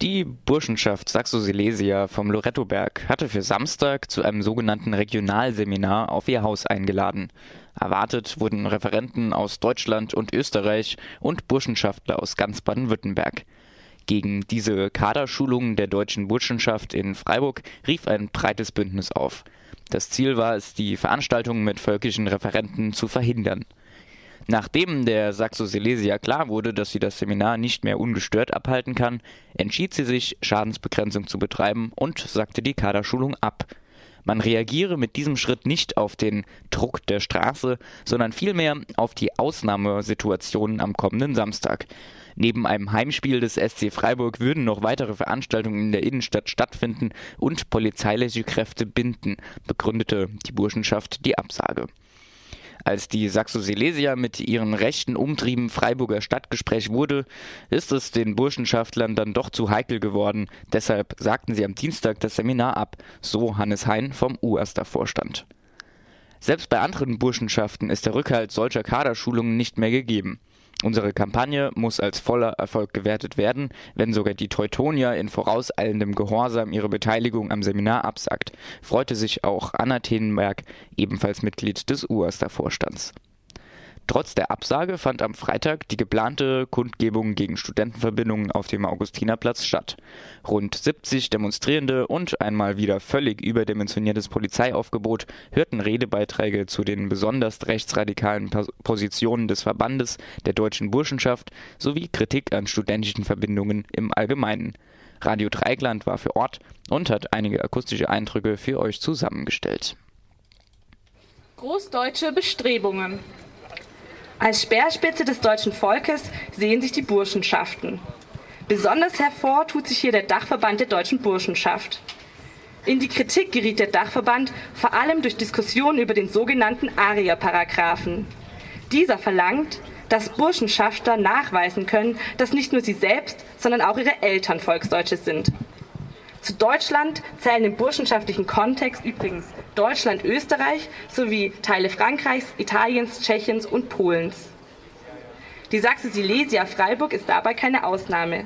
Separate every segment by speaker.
Speaker 1: Die Burschenschaft Saxo-Silesia vom Lorettoberg hatte für Samstag zu einem sogenannten Regionalseminar auf ihr Haus eingeladen. Erwartet wurden Referenten aus Deutschland und Österreich und Burschenschaftler aus ganz Baden-Württemberg. Gegen diese Kaderschulung der deutschen Burschenschaft in Freiburg rief ein breites Bündnis auf. Das Ziel war es, die Veranstaltung mit völkischen Referenten zu verhindern. Nachdem der Saxo-Silesia klar wurde, dass sie das Seminar nicht mehr ungestört abhalten kann, entschied sie sich, Schadensbegrenzung zu betreiben und sagte die Kaderschulung ab. Man reagiere mit diesem Schritt nicht auf den Druck der Straße, sondern vielmehr auf die Ausnahmesituationen am kommenden Samstag. Neben einem Heimspiel des SC Freiburg würden noch weitere Veranstaltungen in der Innenstadt stattfinden und polizeiliche Kräfte binden, begründete die Burschenschaft die Absage. Als die Saxo-Silesia mit ihren rechten Umtrieben Freiburger Stadtgespräch wurde, ist es den Burschenschaftlern dann doch zu heikel geworden. Deshalb sagten sie am Dienstag das Seminar ab, so Hannes Hein vom UASTA-Vorstand. Selbst bei anderen Burschenschaften ist der Rückhalt solcher Kaderschulungen nicht mehr gegeben. Unsere Kampagne muss als voller Erfolg gewertet werden, wenn sogar die Teutonia in vorauseilendem Gehorsam ihre Beteiligung am Seminar absagt, freute sich auch Anna Thenenberg, ebenfalls Mitglied des UASTA-Vorstands. Trotz der Absage fand am Freitag die geplante Kundgebung gegen Studentenverbindungen auf dem Augustinerplatz statt. Rund 70 Demonstrierende und einmal wieder völlig überdimensioniertes Polizeiaufgebot hörten Redebeiträge zu den besonders rechtsradikalen Positionen des Verbandes der deutschen Burschenschaft sowie Kritik an studentischen Verbindungen im Allgemeinen. Radio Dreigland war für Ort und hat einige akustische Eindrücke für euch zusammengestellt.
Speaker 2: Großdeutsche Bestrebungen als Speerspitze des deutschen Volkes sehen sich die Burschenschaften. Besonders hervor tut sich hier der Dachverband der deutschen Burschenschaft. In die Kritik geriet der Dachverband vor allem durch Diskussionen über den sogenannten ARIA-Paragraphen. Dieser verlangt, dass Burschenschaftler nachweisen können, dass nicht nur sie selbst, sondern auch ihre Eltern Volksdeutsche sind. Zu Deutschland zählen im burschenschaftlichen Kontext übrigens Deutschland, Österreich sowie Teile Frankreichs, Italiens, Tschechiens und Polens. Die Sachse Silesia Freiburg ist dabei keine Ausnahme.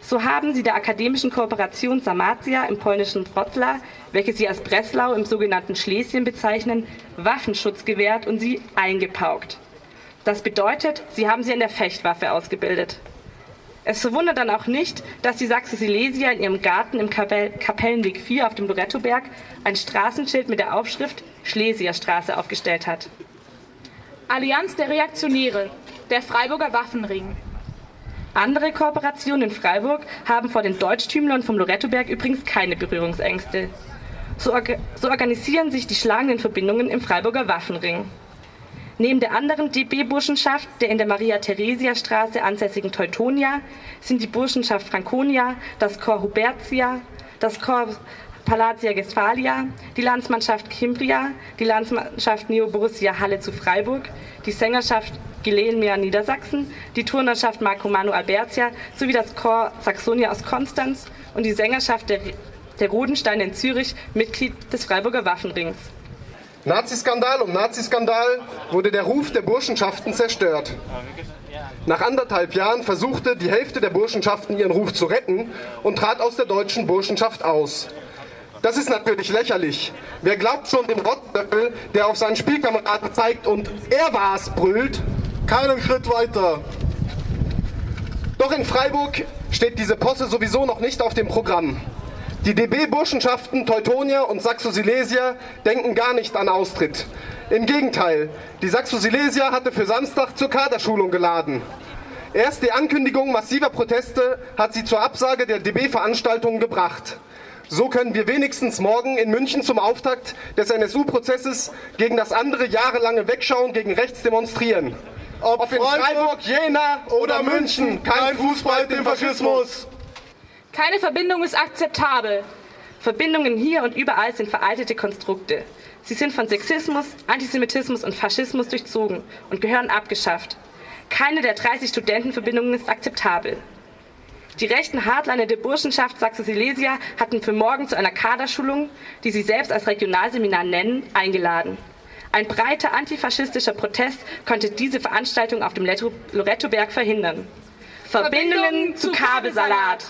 Speaker 2: So haben sie der akademischen Kooperation Samatia im polnischen Wroclaw, welche sie als Breslau im sogenannten Schlesien bezeichnen, Waffenschutz gewährt und sie eingepaukt. Das bedeutet, sie haben sie in der Fechtwaffe ausgebildet. Es verwundert dann auch nicht, dass die Sachse Silesia in ihrem Garten im Kapell Kapellenweg 4 auf dem Lorettoberg ein Straßenschild mit der Aufschrift Schlesierstraße aufgestellt hat.
Speaker 3: Allianz der Reaktionäre, der Freiburger Waffenring.
Speaker 2: Andere Kooperationen in Freiburg haben vor den Deutschtümlern vom Lorettoberg übrigens keine Berührungsängste. So, orga so organisieren sich die schlagenden Verbindungen im Freiburger Waffenring. Neben der anderen DB-Burschenschaft, der in der Maria-Theresia-Straße ansässigen Teutonia, sind die Burschenschaft Franconia, das Corps Hubertia, das Corps Palatia Westphalia, die Landsmannschaft Kimbria, die Landsmannschaft Neo-Borussia Halle zu Freiburg, die Sängerschaft Gilelenmeer Niedersachsen, die Turnerschaft Marco Manu Albertia sowie das Corps Saxonia aus Konstanz und die Sängerschaft der, der Rodensteine in Zürich, Mitglied des Freiburger Waffenrings.
Speaker 4: Naziskandal um Naziskandal wurde der Ruf der Burschenschaften zerstört. Nach anderthalb Jahren versuchte die Hälfte der Burschenschaften ihren Ruf zu retten und trat aus der deutschen Burschenschaft aus. Das ist natürlich lächerlich. Wer glaubt schon dem Rottböckel, der auf seinen Spielkameraden zeigt und er war's brüllt, keinen Schritt weiter. Doch in Freiburg steht diese Posse sowieso noch nicht auf dem Programm. Die DB-Burschenschaften Teutonia und Saxo-Silesia denken gar nicht an Austritt. Im Gegenteil, die Saxo-Silesia hatte für Samstag zur Kaderschulung geladen. Erst die Ankündigung massiver Proteste hat sie zur Absage der DB-Veranstaltungen gebracht. So können wir wenigstens morgen in München zum Auftakt des NSU-Prozesses gegen das andere jahrelange Wegschauen gegen rechts demonstrieren. Ob, Ob in Freiburg, Jena oder München, kein Fußball dem Faschismus.
Speaker 2: Keine Verbindung ist akzeptabel. Verbindungen hier und überall sind veraltete Konstrukte. Sie sind von Sexismus, Antisemitismus und Faschismus durchzogen und gehören abgeschafft. Keine der 30 Studentenverbindungen ist akzeptabel. Die rechten Hardliner der Burschenschaft Sachsen-Silesia hatten für morgen zu einer Kaderschulung, die sie selbst als Regionalseminar nennen, eingeladen. Ein breiter antifaschistischer Protest konnte diese Veranstaltung auf dem Lorettoberg verhindern. Verbindungen zu Kabelsalat.